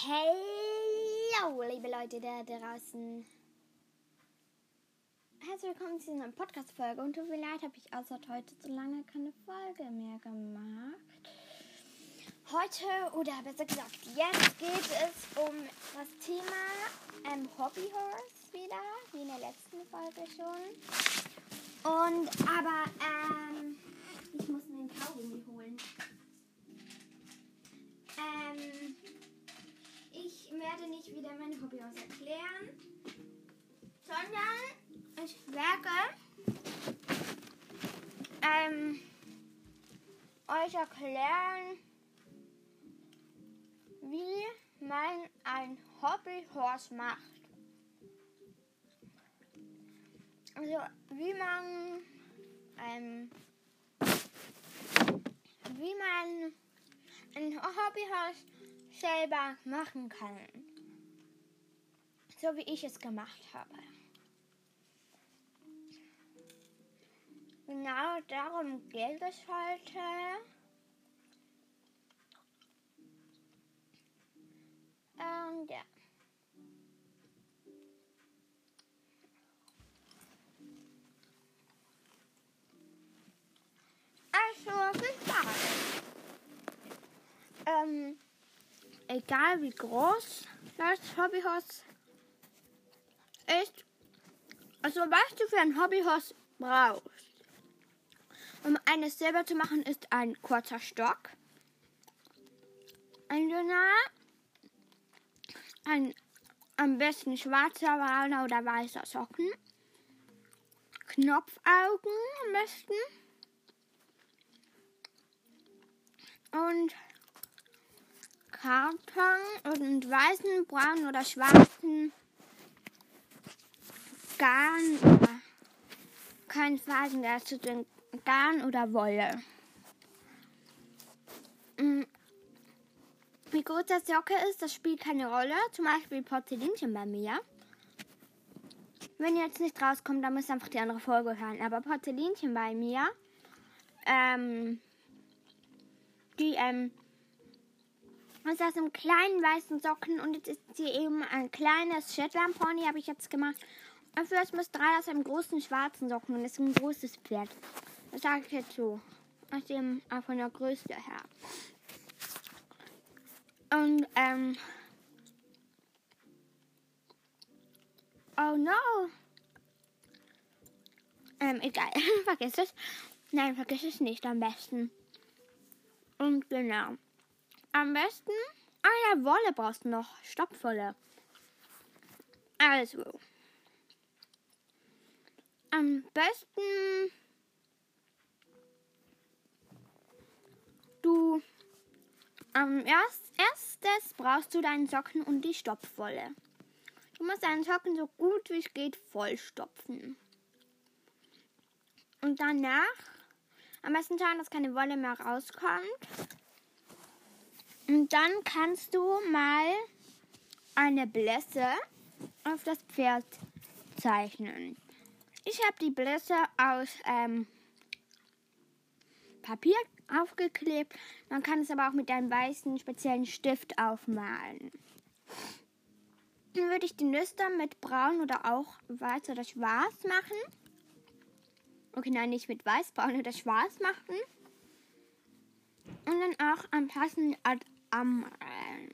Hallo, liebe Leute da draußen. Herzlich willkommen zu dieser Podcast-Folge. Und tut mir leid, habe ich außer heute so lange keine Folge mehr gemacht. Heute, oder besser gesagt, jetzt geht es um das Thema ähm, Hobbyhorse wieder, wie in der letzten Folge schon. Und, aber, ähm, ich muss mir einen Kaugummi holen. Ähm, nicht wieder meine Hobbyhaus erklären, sondern ich werde ähm, euch erklären, wie man ein Hobbyhorse macht. Also wie man ähm, wie man ein Hobbyhorse selber machen kann. So wie ich es gemacht habe. Genau darum geht es heute. Und ja. Also, viel Spaß. Ähm, egal wie groß das Hobbyhaus ist, also was du für ein Hobbyhaus brauchst, um eines selber zu machen, ist ein kurzer Stock, ein dünner, ein am besten schwarzer, brauner oder weißer Socken, Knopfaugen am besten und Karton und weißen, braunen oder schwarzen Garn oder kein Faden dazu den Garn oder Wolle. Mm. Wie groß das Socke ist, das spielt keine Rolle. Zum Beispiel Porzellinchen bei mir. Wenn ihr jetzt nicht rauskommt, dann müsst ihr einfach die andere Folge hören. Aber Porzellinchen bei mir, ähm, die, ähm, ist aus einem kleinen weißen Socken und jetzt ist sie eben ein kleines Shetland Pony, habe ich jetzt gemacht. Und für das muss drei aus einem großen schwarzen Socken und das ist ein großes Pferd. Das sage ich jetzt so. Aus dem, äh, von der Größe her. Und, ähm. Oh no. Ähm, egal. vergiss es. Nein, vergiss es nicht am besten. Und genau. Am besten. Ah ja, Wolle brauchst du noch. Stoppwolle. Also. Am besten. Du. Am erst, erstes brauchst du deinen Socken und die Stopfwolle. Du musst deinen Socken so gut wie es geht vollstopfen. Und danach am besten schauen, dass keine Wolle mehr rauskommt. Und dann kannst du mal eine Blässe auf das Pferd zeichnen. Ich habe die Blässe aus ähm, Papier aufgeklebt. Man kann es aber auch mit einem weißen speziellen Stift aufmalen. Dann würde ich die Nüster mit braun oder auch weiß oder schwarz machen. Okay, nein, nicht mit weiß, braun oder schwarz machen. Und dann auch am passenden Art anmalen.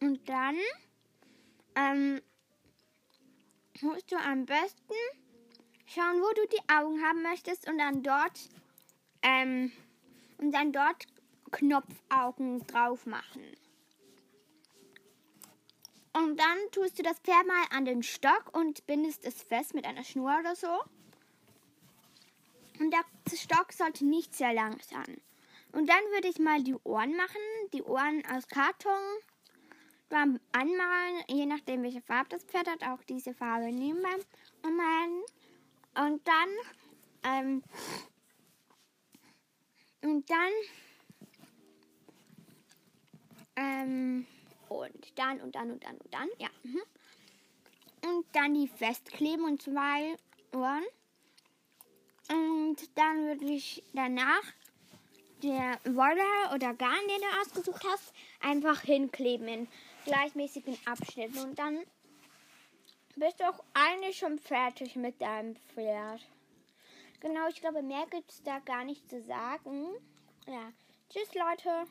Und dann ähm, musst du am besten schauen, wo du die Augen haben möchtest und dann dort ähm, und dann dort Knopfaugen drauf machen. Und dann tust du das Pferd mal an den Stock und bindest es fest mit einer Schnur oder so. Und der Stock sollte nicht sehr lang sein. Und dann würde ich mal die Ohren machen. Die Ohren aus Karton. Beim Anmalen, je nachdem welche Farbe das Pferd hat, auch diese Farbe nehmen beim Anmalen. Und dann, ähm, und dann, ähm, und dann und dann und dann und dann, ja. Mhm. Und dann die festkleben und zwei Ohren. Und dann würde ich danach der Wolle oder Garn, den du ausgesucht hast, einfach hinkleben in gleichmäßigen Abschnitten. Und dann bist du auch eigentlich schon fertig mit deinem Pferd. Genau, ich glaube, mehr gibt es da gar nicht zu sagen. Ja, tschüss Leute.